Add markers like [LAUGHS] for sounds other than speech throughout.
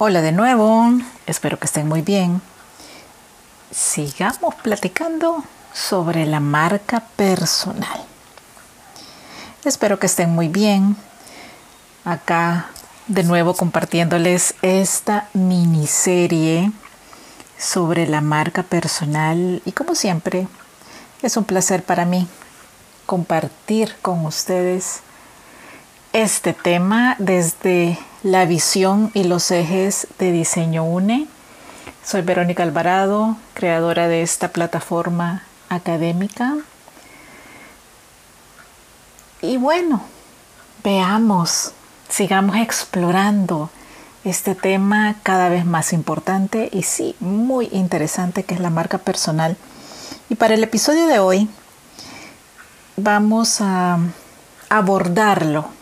Hola de nuevo, espero que estén muy bien. Sigamos platicando sobre la marca personal. Espero que estén muy bien. Acá de nuevo compartiéndoles esta miniserie sobre la marca personal y como siempre es un placer para mí compartir con ustedes este tema desde la visión y los ejes de diseño UNE. Soy Verónica Alvarado, creadora de esta plataforma académica. Y bueno, veamos, sigamos explorando este tema cada vez más importante y sí, muy interesante que es la marca personal. Y para el episodio de hoy vamos a abordarlo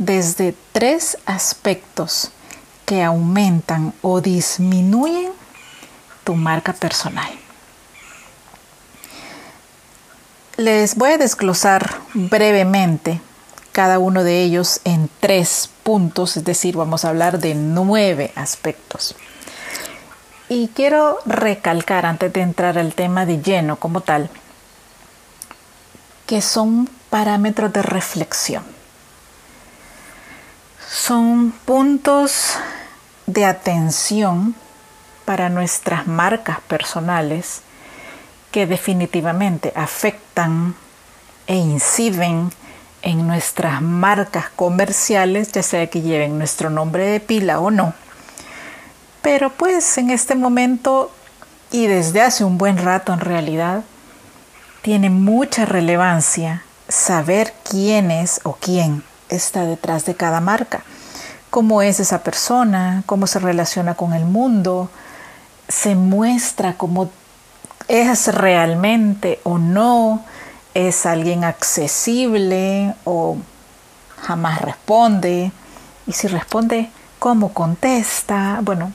desde tres aspectos que aumentan o disminuyen tu marca personal. Les voy a desglosar brevemente cada uno de ellos en tres puntos, es decir, vamos a hablar de nueve aspectos. Y quiero recalcar antes de entrar al tema de lleno como tal, que son parámetros de reflexión son puntos de atención para nuestras marcas personales que definitivamente afectan e inciden en nuestras marcas comerciales, ya sea que lleven nuestro nombre de pila o no. Pero pues en este momento y desde hace un buen rato en realidad, tiene mucha relevancia saber quién es o quién está detrás de cada marca. Cómo es esa persona, cómo se relaciona con el mundo, se muestra cómo es realmente o no, es alguien accesible o jamás responde. Y si responde, ¿cómo contesta? Bueno,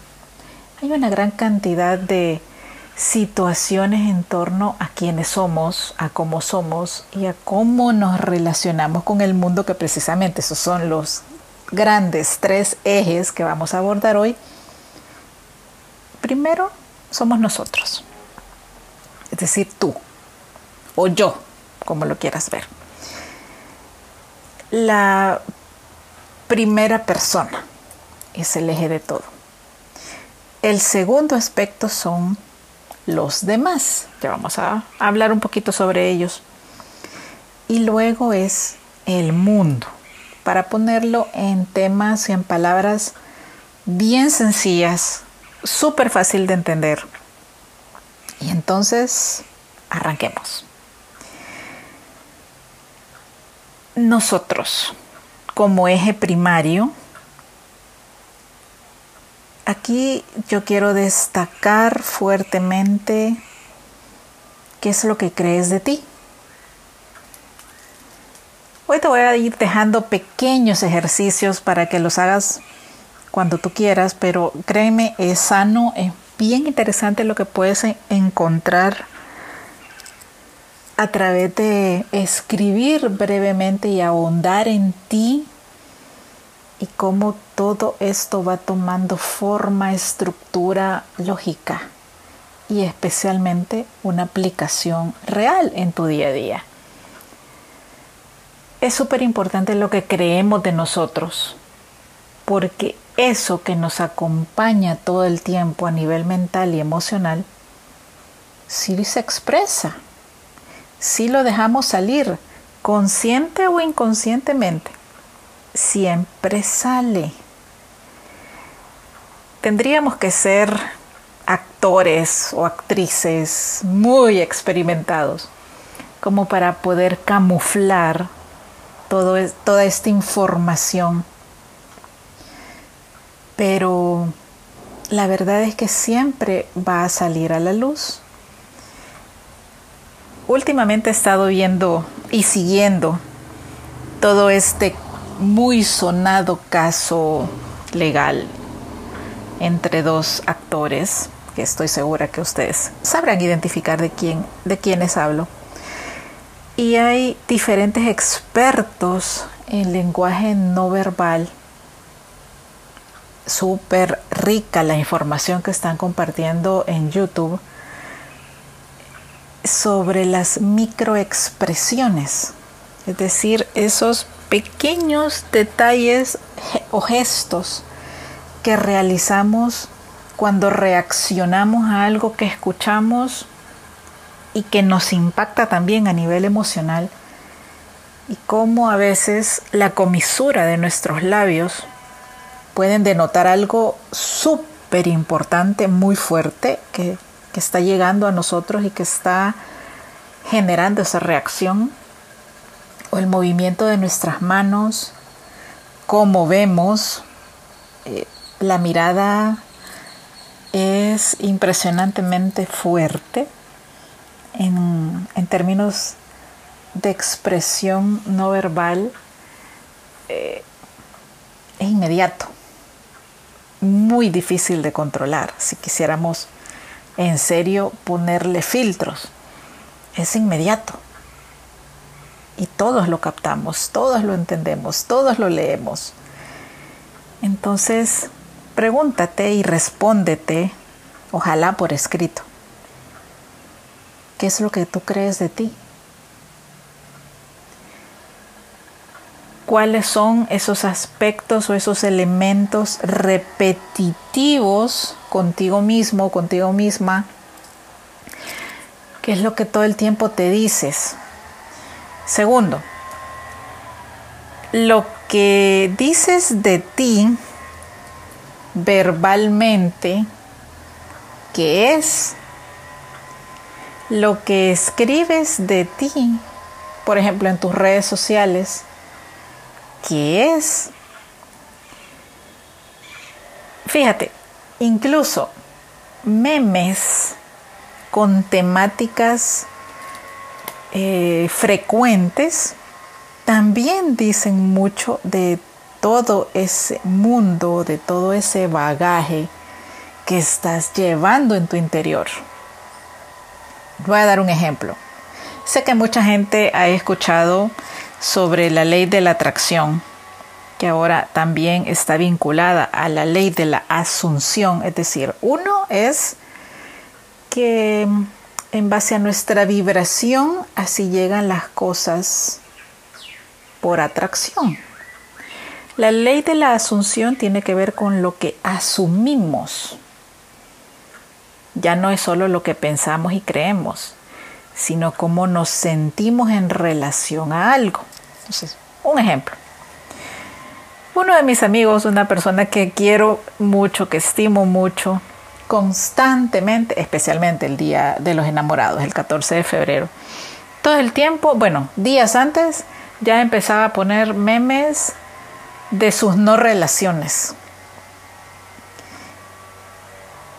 hay una gran cantidad de situaciones en torno a quiénes somos, a cómo somos y a cómo nos relacionamos con el mundo, que precisamente esos son los grandes tres ejes que vamos a abordar hoy. Primero, somos nosotros, es decir, tú o yo, como lo quieras ver. La primera persona es el eje de todo. El segundo aspecto son los demás. Ya vamos a hablar un poquito sobre ellos. Y luego es el mundo, para ponerlo en temas y en palabras bien sencillas, súper fácil de entender. Y entonces, arranquemos. Nosotros, como eje primario, Aquí yo quiero destacar fuertemente qué es lo que crees de ti. Hoy te voy a ir dejando pequeños ejercicios para que los hagas cuando tú quieras, pero créeme, es sano, es bien interesante lo que puedes encontrar a través de escribir brevemente y ahondar en ti y cómo todo esto va tomando forma, estructura lógica y especialmente una aplicación real en tu día a día. Es súper importante lo que creemos de nosotros, porque eso que nos acompaña todo el tiempo a nivel mental y emocional, sí se expresa, sí lo dejamos salir, consciente o inconscientemente siempre sale. Tendríamos que ser actores o actrices muy experimentados como para poder camuflar todo, toda esta información. Pero la verdad es que siempre va a salir a la luz. Últimamente he estado viendo y siguiendo todo este muy sonado caso legal entre dos actores que estoy segura que ustedes sabrán identificar de quién de quiénes hablo. Y hay diferentes expertos en lenguaje no verbal súper rica la información que están compartiendo en YouTube sobre las microexpresiones, es decir, esos pequeños detalles o gestos que realizamos cuando reaccionamos a algo que escuchamos y que nos impacta también a nivel emocional y cómo a veces la comisura de nuestros labios pueden denotar algo súper importante, muy fuerte, que, que, está llegando a nosotros y que está generando esa reacción, o el movimiento de nuestras manos, cómo vemos, eh, la mirada es impresionantemente fuerte en, en términos de expresión no verbal eh, es inmediato, muy difícil de controlar si quisiéramos en serio ponerle filtros. Es inmediato. Y todos lo captamos, todos lo entendemos, todos lo leemos. Entonces, pregúntate y respóndete, ojalá por escrito, ¿qué es lo que tú crees de ti? cuáles son esos aspectos o esos elementos repetitivos contigo mismo, contigo misma, qué es lo que todo el tiempo te dices. Segundo, lo que dices de ti verbalmente, ¿qué es? Lo que escribes de ti, por ejemplo, en tus redes sociales, qué es. Fíjate, incluso memes con temáticas eh, frecuentes también dicen mucho de todo ese mundo, de todo ese bagaje que estás llevando en tu interior. Voy a dar un ejemplo. Sé que mucha gente ha escuchado sobre la ley de la atracción, que ahora también está vinculada a la ley de la asunción. Es decir, uno es que en base a nuestra vibración así llegan las cosas por atracción. La ley de la asunción tiene que ver con lo que asumimos. Ya no es solo lo que pensamos y creemos, sino cómo nos sentimos en relación a algo. Entonces, un ejemplo. Uno de mis amigos, una persona que quiero mucho, que estimo mucho, constantemente, especialmente el Día de los Enamorados, el 14 de febrero, todo el tiempo, bueno, días antes, ya empezaba a poner memes de sus no relaciones.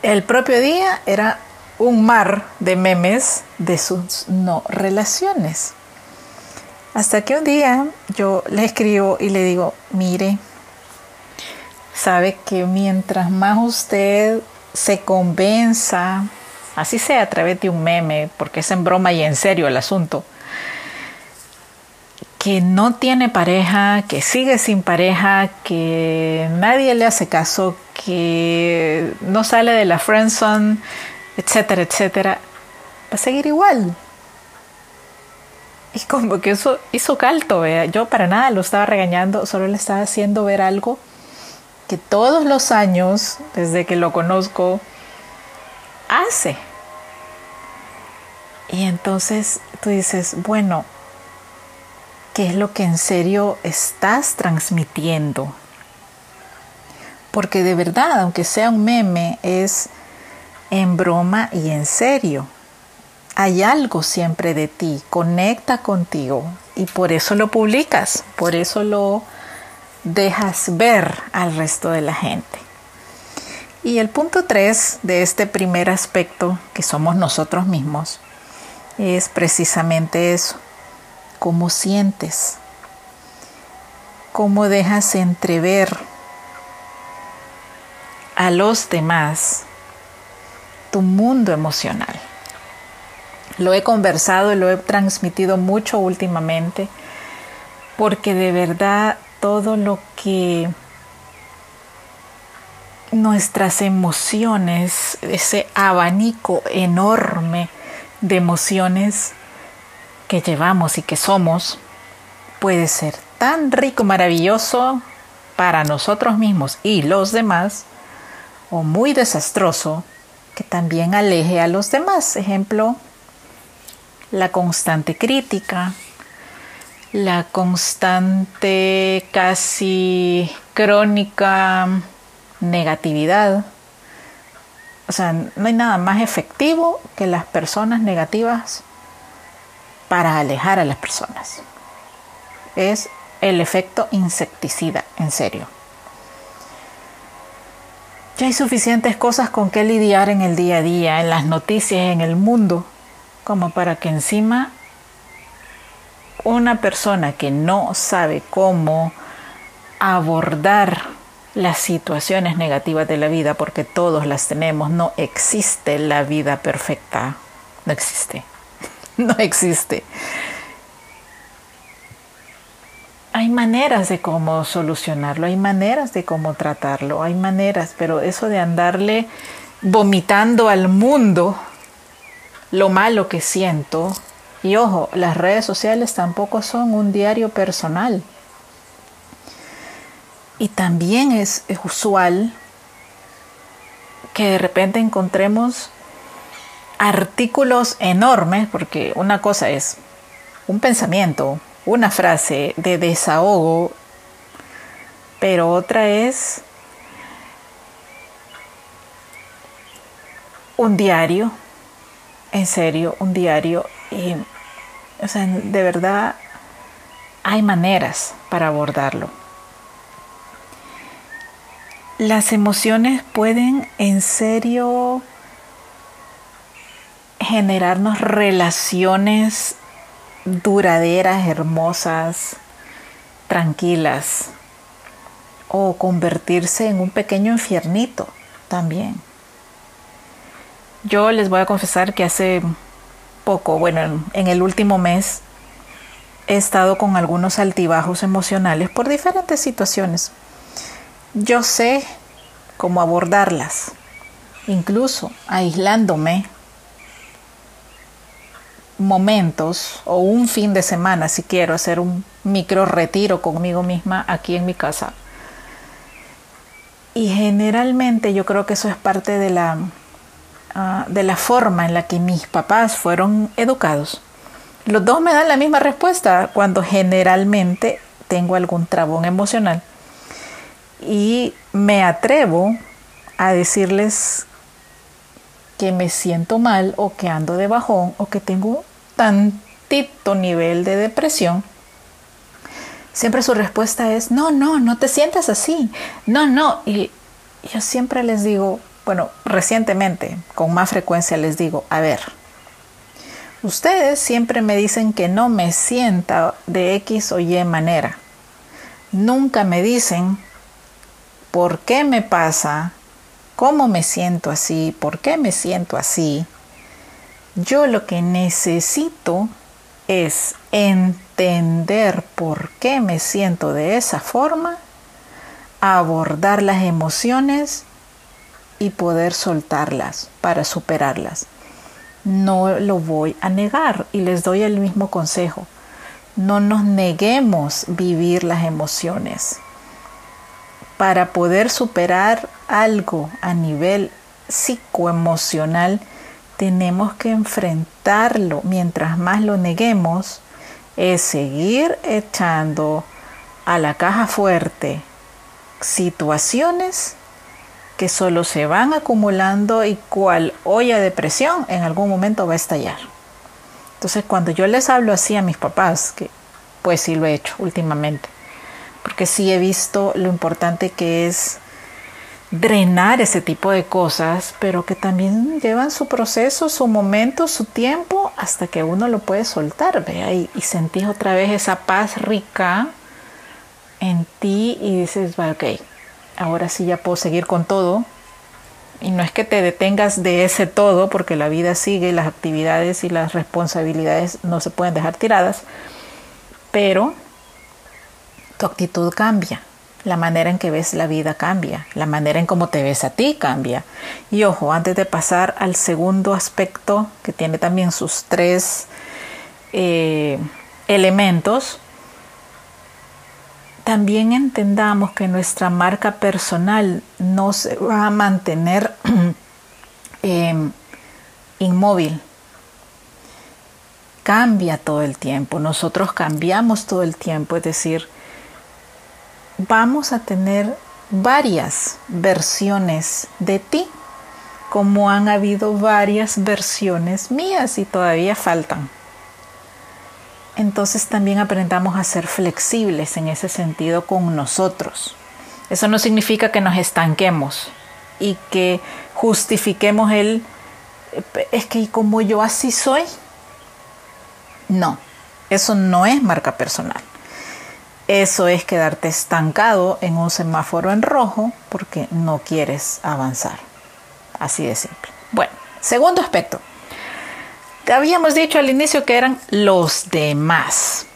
El propio día era un mar de memes de sus no relaciones. Hasta que un día yo le escribo y le digo, mire, sabe que mientras más usted se convenza, así sea a través de un meme, porque es en broma y en serio el asunto, que no tiene pareja, que sigue sin pareja, que nadie le hace caso, que no sale de la friendzone, etcétera, etcétera, va a seguir igual. Y como que eso hizo calto, ¿vea? yo para nada lo estaba regañando, solo le estaba haciendo ver algo que todos los años, desde que lo conozco, hace. Y entonces tú dices, bueno, ¿qué es lo que en serio estás transmitiendo? Porque de verdad, aunque sea un meme, es en broma y en serio hay algo siempre de ti, conecta contigo y por eso lo publicas, por eso lo dejas ver al resto de la gente. Y el punto 3 de este primer aspecto, que somos nosotros mismos, es precisamente eso, cómo sientes, cómo dejas entrever a los demás tu mundo emocional. Lo he conversado y lo he transmitido mucho últimamente porque de verdad todo lo que nuestras emociones, ese abanico enorme de emociones que llevamos y que somos, puede ser tan rico, maravilloso para nosotros mismos y los demás, o muy desastroso que también aleje a los demás. Ejemplo, la constante crítica, la constante casi crónica negatividad. O sea, no hay nada más efectivo que las personas negativas para alejar a las personas. Es el efecto insecticida, en serio. Ya hay suficientes cosas con que lidiar en el día a día, en las noticias, en el mundo, como para que encima una persona que no sabe cómo abordar las situaciones negativas de la vida, porque todos las tenemos, no existe la vida perfecta, no existe, [LAUGHS] no existe. hay maneras de cómo solucionarlo, hay maneras de cómo tratarlo, hay maneras, pero eso de andarle vomitando al mundo lo malo que siento, y ojo, las redes sociales tampoco son un diario personal. Y también es, usual que de repente encontremos artículos enormes, porque una cosa es un pensamiento, una frase de desahogo, pero otra es un diario, en serio, un diario. O sea, de verdad hay maneras para abordarlo. Las emociones pueden en serio generarnos relaciones duraderas, hermosas, tranquilas, o convertirse en un pequeño infiernito también. Yo les voy a confesar que hace poco, bueno, en, el último mes, he estado con algunos altibajos emocionales por diferentes situaciones. Yo sé cómo abordarlas, incluso aislándome momentos o un fin de semana si quiero hacer un micro retiro conmigo misma aquí en mi casa. Y generalmente yo creo que eso es parte de la, ah, de la forma en la que mis papás fueron educados. Los dos me dan la misma respuesta cuando generalmente tengo algún trabón emocional. Y me atrevo a decirles que me siento mal o que ando de bajón o que tengo tantito nivel de depresión, siempre su respuesta es, no, no, no te sientas así, no, no. Y yo siempre les digo, bueno, recientemente, con más frecuencia les digo, a ver, ustedes siempre me dicen que no me sienta de X o Y manera. Nunca me dicen por qué me pasa, cómo me siento así, por qué me siento así. Yo lo que necesito es entender por qué me siento de esa forma, abordar las emociones y poder soltarlas para superarlas. No lo voy a negar y les doy el mismo consejo. No nos neguemos vivir las emociones para poder superar algo a nivel psicoemocional, tenemos que enfrentarlo. Mientras más lo neguemos, es seguir echando a la caja fuerte situaciones que solo se van acumulando y cual olla de presión en algún momento va a estallar. Entonces cuando yo les hablo así a mis papás, que pues sí lo he hecho últimamente, porque sí he visto lo importante que es drenar ese tipo de cosas, pero que también llevan su proceso, su momento, su tiempo, hasta que uno lo puede soltar, vea, y, y sentís otra vez esa paz rica en ti y dices, bueno, ok, ahora sí ya puedo seguir con todo. Y no es que te detengas de ese todo, porque la vida sigue, las actividades y las responsabilidades no se pueden dejar tiradas, pero tu actitud cambia. la manera en que ves la vida cambia, la manera en cómo te ves a ti cambia. Y ojo, antes de pasar al segundo aspecto, que tiene también sus tres eh, elementos, también entendamos que nuestra marca personal no se va a mantener [CLEARS THROAT] em, inmóvil. Cambia todo el tiempo, nosotros cambiamos todo el tiempo, es decir, vamos a tener varias versiones de ti, como han habido varias versiones mías y todavía faltan. Entonces también aprendamos a ser flexibles en ese sentido con nosotros. Eso no significa que nos estanquemos y que justifiquemos el, es que como yo así soy, no, eso no es marca personal. Eso es quedarte estancado en un semáforo en rojo porque no quieres avanzar. Así de simple. Bueno, segundo aspecto. Habíamos dicho al inicio que eran los demás.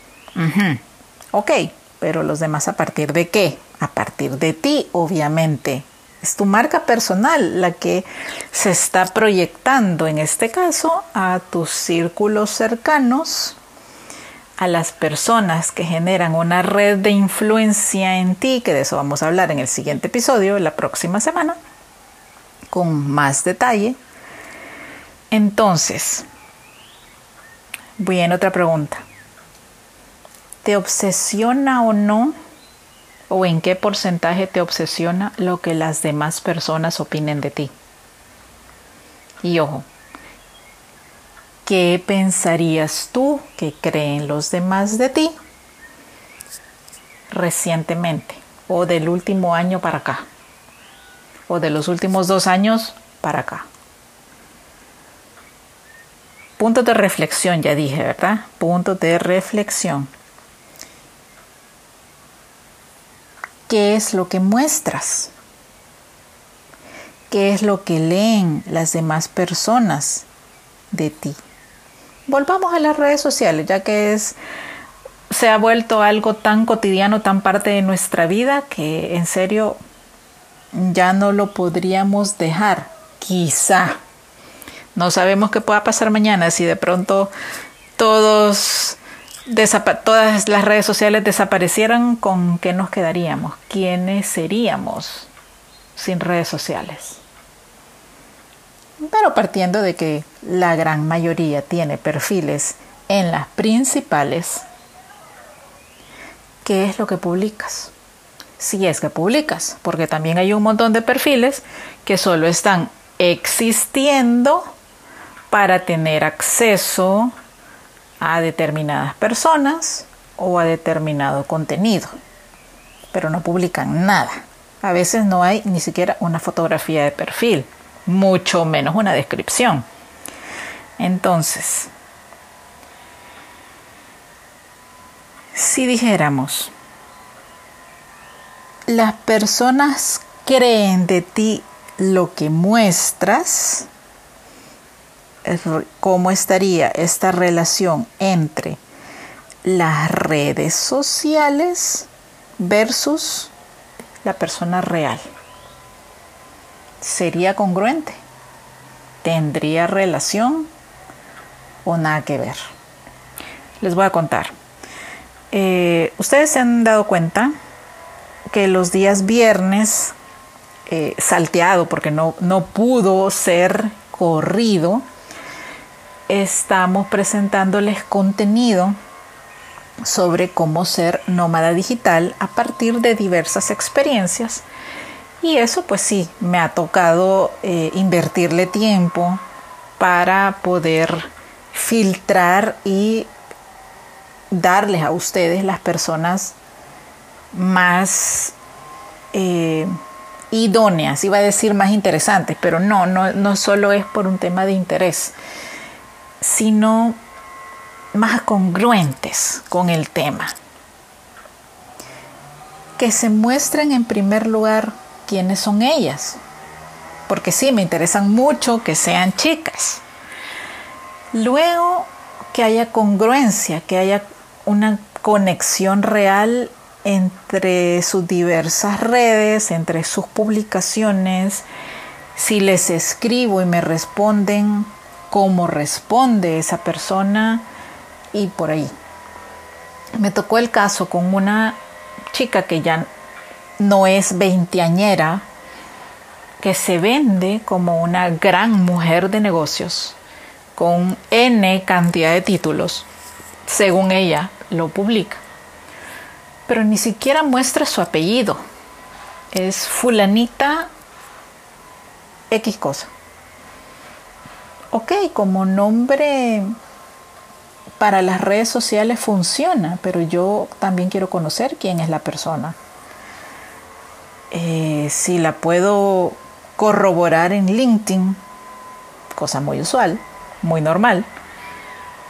Ok, pero los demás a partir de qué? A partir de ti, obviamente. Es tu marca personal la que se está proyectando, en este caso, a tus círculos cercanos, a las personas que generan una red de influencia en ti, que de eso vamos a hablar en el siguiente episodio, la próxima semana, con más detalle. Entonces, bien, otra pregunta. ¿Te obsesiona o no? ¿O en qué porcentaje te obsesiona lo que las demás personas opinen de ti? Y ojo, ¿Qué pensarías tú que creen los demás de ti recientemente o del último año para acá o de los últimos dos años para acá? Puntos de reflexión, ya dije, ¿verdad? Puntos de reflexión. ¿Qué es lo que muestras? ¿Qué es lo que leen las demás personas de ti? volvamos a las redes sociales, ya que es se ha vuelto algo tan cotidiano, tan parte de nuestra vida que en serio ya no lo podríamos dejar. Quizá. No sabemos qué pueda pasar mañana si de pronto todos todas las redes sociales desaparecieran, ¿con qué nos quedaríamos? ¿Quiénes seríamos sin redes sociales? pero partiendo de que la gran mayoría tiene perfiles en las principales, ¿qué es lo que publicas? Si es que publicas, porque también hay un montón de perfiles que solo están existiendo para tener acceso a determinadas personas o a determinado contenido, pero no publican nada. A veces no hay ni siquiera una fotografía de perfil mucho menos una descripción. Entonces, si dijéramos, las personas creen de ti lo que muestras, ¿cómo estaría esta relación entre las redes sociales versus la persona real? sería congruente, tendría relación o nada que ver. Les voy a contar. Eh, ustedes se han dado cuenta que los días viernes, eh, salteado porque no, no pudo ser corrido, estamos presentándoles contenido sobre cómo ser nómada digital a partir de diversas experiencias. Y eso pues sí, me ha tocado eh, invertirle tiempo para poder filtrar y darles a ustedes las personas más eh, idóneas, iba a decir más interesantes, pero no, no, no solo es por un tema de interés, sino más congruentes con el tema. Que se muestren en primer lugar quiénes son ellas. Porque sí, me interesan mucho que sean chicas. Luego, que haya congruencia, que haya una conexión real entre sus diversas redes, entre sus publicaciones, si les escribo y me responden, cómo responde esa persona y por ahí. Me tocó el caso con una chica que ya no es veinteañera, que se vende como una gran mujer de negocios, con N cantidad de títulos, según ella lo publica. Pero ni siquiera muestra su apellido. Es fulanita X cosa. Ok, como nombre para las redes sociales funciona, pero yo también quiero conocer quién es la persona. Eh, si la puedo corroborar en LinkedIn, cosa muy usual, muy normal,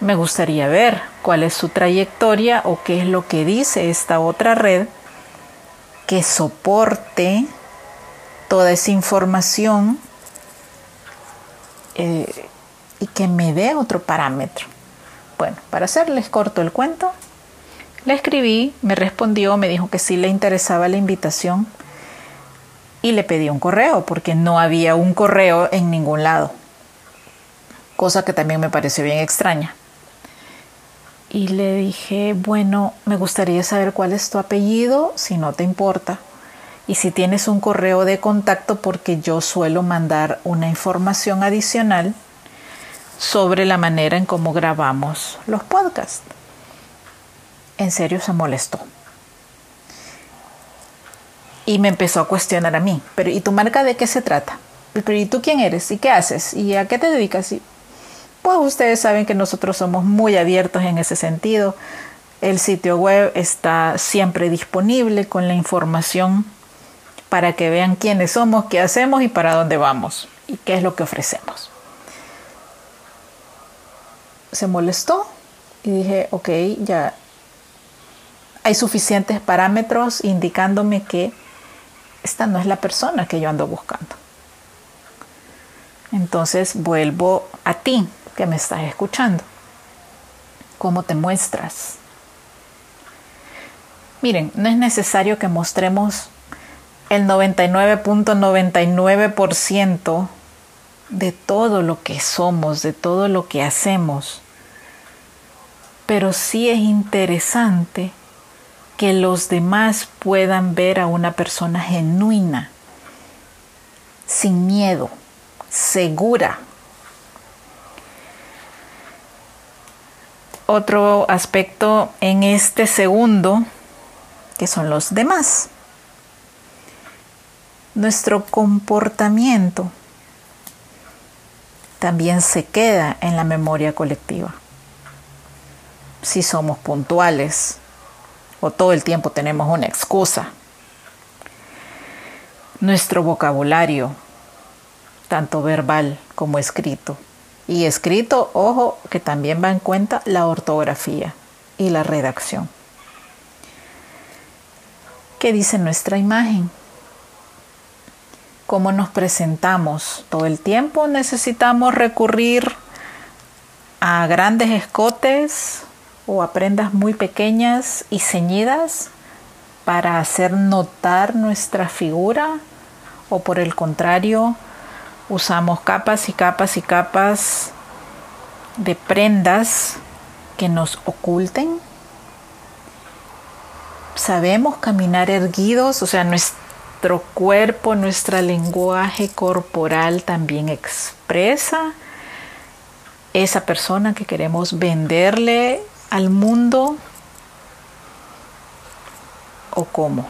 me gustaría ver cuál es su trayectoria o qué es lo que dice esta otra red que soporte toda esa información eh, y que me dé otro parámetro. Bueno, para hacerles corto el cuento, le escribí, me respondió, me dijo que sí le interesaba la invitación y le pedí un correo porque no había un correo en ningún lado, cosa que también me pareció bien extraña. Y le dije, bueno, me gustaría saber cuál es tu apellido, si no te importa, y si tienes un correo de contacto porque yo suelo mandar una información adicional sobre la manera en cómo grabamos los podcasts. En serio se molestó y me empezó a cuestionar a mí, pero ¿y tu marca de qué se trata? Pero ¿y tú quién eres? ¿Y qué haces? ¿Y a qué te dedicas? Pues ustedes saben que nosotros somos muy abiertos en ese sentido. El sitio web está siempre disponible con la información para que vean quiénes somos, qué hacemos y para dónde vamos y qué es lo que ofrecemos. Se molestó y dije, ok, ya hay suficientes parámetros indicándome que esta no es la persona que yo ando buscando. Entonces vuelvo a ti que me estás escuchando. ¿Cómo te muestras? Miren, no es necesario que mostremos el 99.99% de todo lo que somos, de todo lo que hacemos. Pero sí es interesante que los demás puedan ver a una persona genuina, sin miedo, segura. Otro aspecto en este segundo, que son los demás. Nuestro comportamiento también se queda en la memoria colectiva. Si somos puntuales, o todo el tiempo tenemos una excusa. Nuestro vocabulario, tanto verbal como escrito. Y escrito, ojo, que también va en cuenta la ortografía y la redacción. ¿Qué dice nuestra imagen? ¿Cómo nos presentamos? Todo el tiempo necesitamos recurrir a grandes escotes, o a prendas muy pequeñas y ceñidas para hacer notar nuestra figura o por el contrario usamos capas y capas y capas de prendas que nos oculten. Sabemos caminar erguidos, o sea, nuestro cuerpo, nuestro lenguaje corporal también expresa esa persona que queremos venderle al mundo o cómo.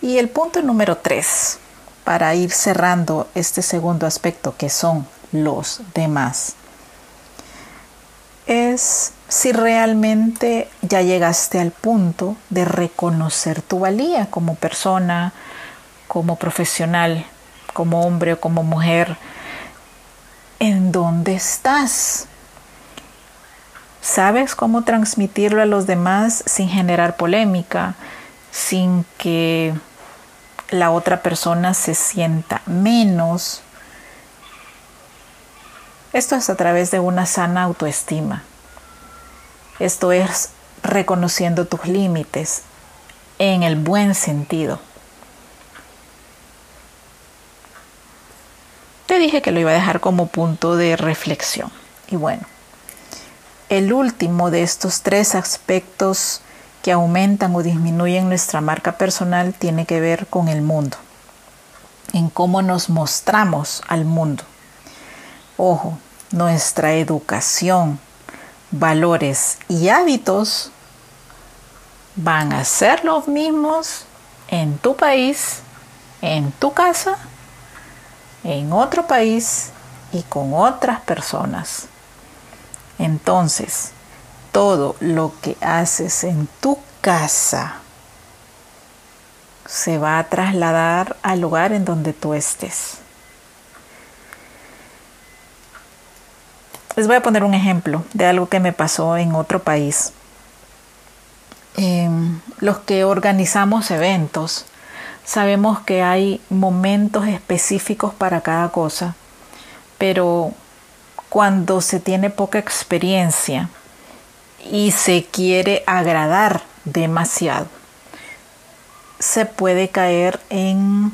Y el punto número tres, para ir cerrando este segundo aspecto que son los demás, es si realmente ya llegaste al punto de reconocer tu valía como persona, como profesional, como hombre o como mujer, en dónde estás, sabes cómo transmitirlo a los demás sin generar polémica, sin que la otra persona se sienta menos. Esto es a través de una sana autoestima. Esto es reconociendo tus límites en el buen sentido. Te dije que lo iba a dejar como punto de reflexión. Y bueno, el último de estos tres aspectos que aumentan o disminuyen nuestra marca personal tiene que ver con el mundo, en cómo nos mostramos al mundo. Ojo, nuestra educación, valores y hábitos van a ser los mismos en tu país, en tu casa, en otro país y con otras personas. Entonces, todo lo que haces en tu casa se va a trasladar al lugar en donde tú estés. Les voy a poner un ejemplo de algo que me pasó en otro país. Em, los que organizamos eventos sabemos que hay momentos específicos para cada cosa, pero cuando se tiene poca experiencia y se quiere agradar demasiado, se puede caer en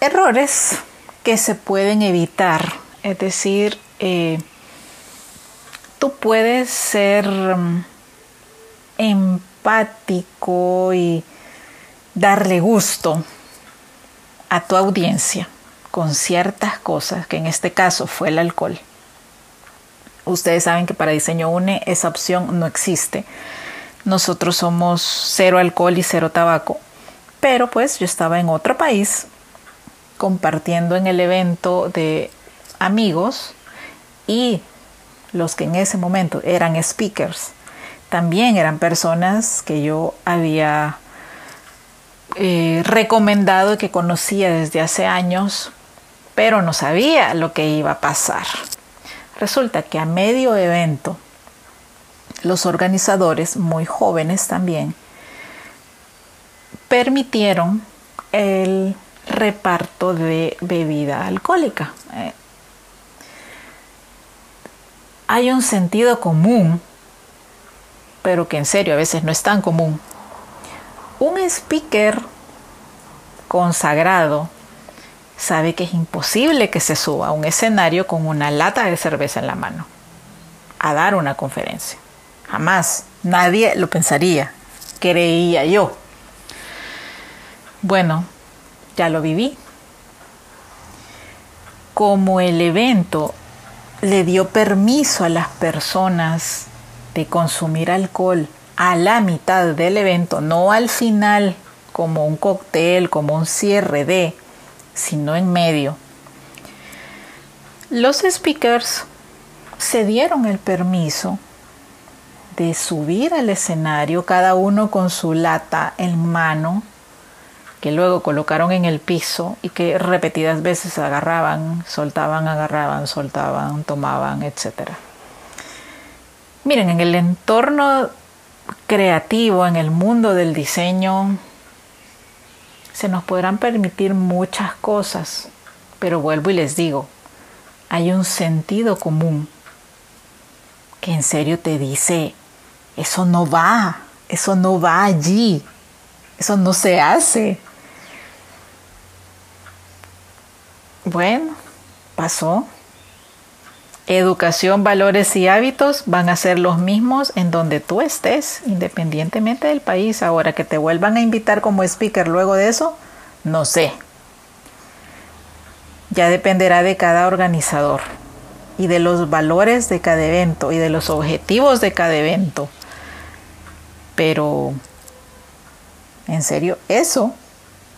errores que se pueden evitar. Es decir, eh, tú puedes ser mm, empático y darle gusto a tu audiencia con ciertas cosas, que en este caso fue el alcohol. Ustedes saben que para Diseño UNE esa opción no existe. Nosotros somos cero alcohol y cero tabaco. Pero pues yo estaba en otro país compartiendo en el evento de amigos y los que en ese momento eran speakers también eran personas que yo había eh, recomendado que conocía desde hace años, pero no sabía lo que iba a pasar. Resulta que a medio evento, los organizadores, muy jóvenes también, permitieron el reparto de bebida alcohólica. Eh, hay un sentido común, pero que en serio a veces no es tan común. Un speaker consagrado sabe que es imposible que se suba a un escenario con una lata de cerveza en la mano a dar una conferencia. Jamás, nadie lo pensaría, creía yo. Bueno, ya lo viví. Como el evento le dio permiso a las personas de consumir alcohol a la mitad del evento, no al final como un cóctel, como un cierre de, sino en medio. Los speakers se dieron el permiso de subir al escenario, cada uno con su lata en mano, que luego colocaron en el piso y que repetidas veces agarraban, soltaban, agarraban, soltaban, tomaban, etc. Miren, en el entorno creativo, en el mundo del diseño, se nos podrán permitir muchas cosas, pero vuelvo y les digo, hay un sentido común que en serio te dice, eso no va, eso no va allí, eso no se hace. Bueno, pasó. Educación, valores y hábitos van a ser los mismos en donde tú estés, independientemente del país. Ahora que te vuelvan a invitar como speaker luego de eso, no sé. Ya dependerá de cada organizador y de los valores de cada evento y de los objetivos de cada evento. Pero, en serio, eso,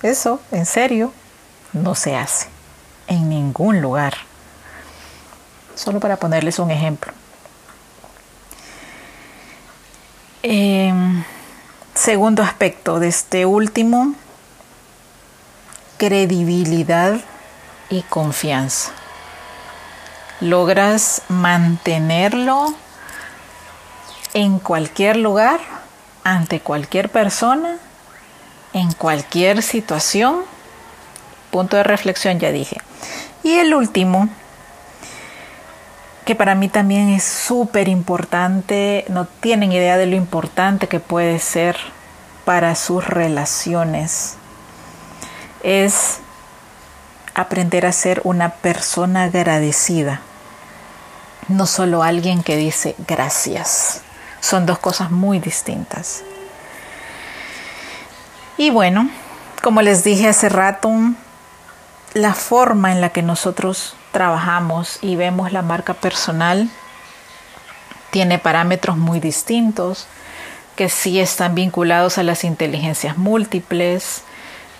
eso, en serio, no se hace en ningún lugar. Solo para ponerles un ejemplo. Em, segundo aspecto de este último, credibilidad y confianza. Logras mantenerlo en cualquier lugar, ante cualquier persona, en cualquier situación. Punto de reflexión ya dije. Y el último, que para mí también es súper importante, no tienen idea de lo importante que puede ser para sus relaciones, es aprender a ser una persona agradecida, no solo alguien que dice gracias. Son dos cosas muy distintas. Y bueno, como les dije hace rato, la forma en la que nosotros trabajamos y vemos la marca personal tiene parámetros muy distintos que sí están vinculados a las inteligencias múltiples,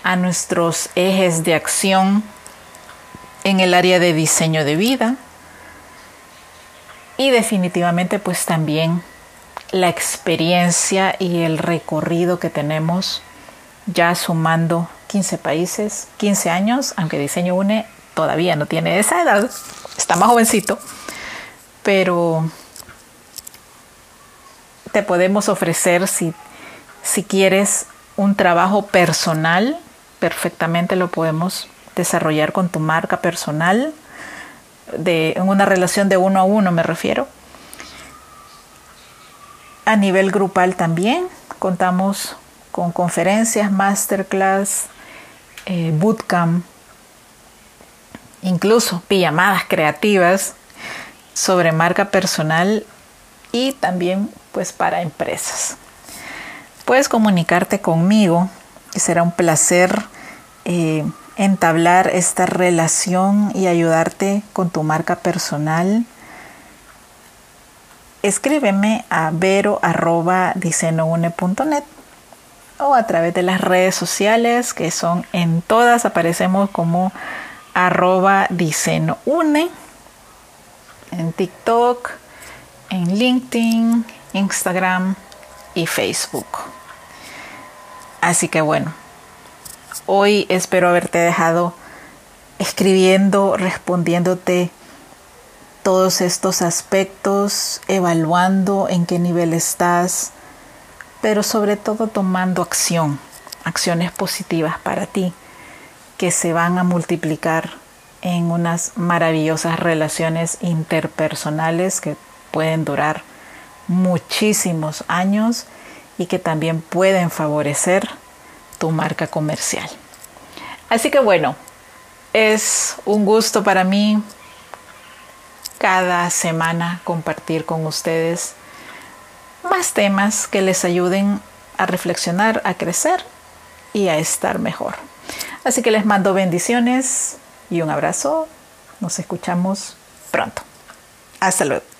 a nuestros ejes de acción en el área de diseño de vida y definitivamente pues también la experiencia y el recorrido que tenemos ya sumando 15 países, 15 años, aunque Diseño Une todavía no tiene esa edad, está más jovencito, pero te podemos ofrecer si, si quieres un trabajo personal, perfectamente lo podemos desarrollar con tu marca personal, de, en una relación de uno a uno me refiero. A nivel grupal también contamos con conferencias, masterclass, eh, bootcamp, incluso pijamadas creativas sobre marca personal y también pues para empresas. Puedes comunicarte conmigo y será un placer eh, entablar esta relación y ayudarte con tu marca personal. Escríbeme a vero.diseñoune.net o a través de las redes sociales que son en todas aparecemos como arroba en TikTok, en LinkedIn, Instagram y Facebook. Así que bueno, hoy espero haberte dejado escribiendo, respondiéndote todos estos aspectos, evaluando en qué nivel estás, pero sobre todo tomando acción, acciones positivas para ti que se van a multiplicar en unas maravillosas relaciones interpersonales que pueden durar muchísimos años y que también pueden favorecer tu marca comercial. Así que bueno, es un gusto para mí cada semana compartir con ustedes más temas que les ayuden a reflexionar, a crecer y a estar mejor. Así que les mando bendiciones y un abrazo. Nos escuchamos pronto. Hasta luego.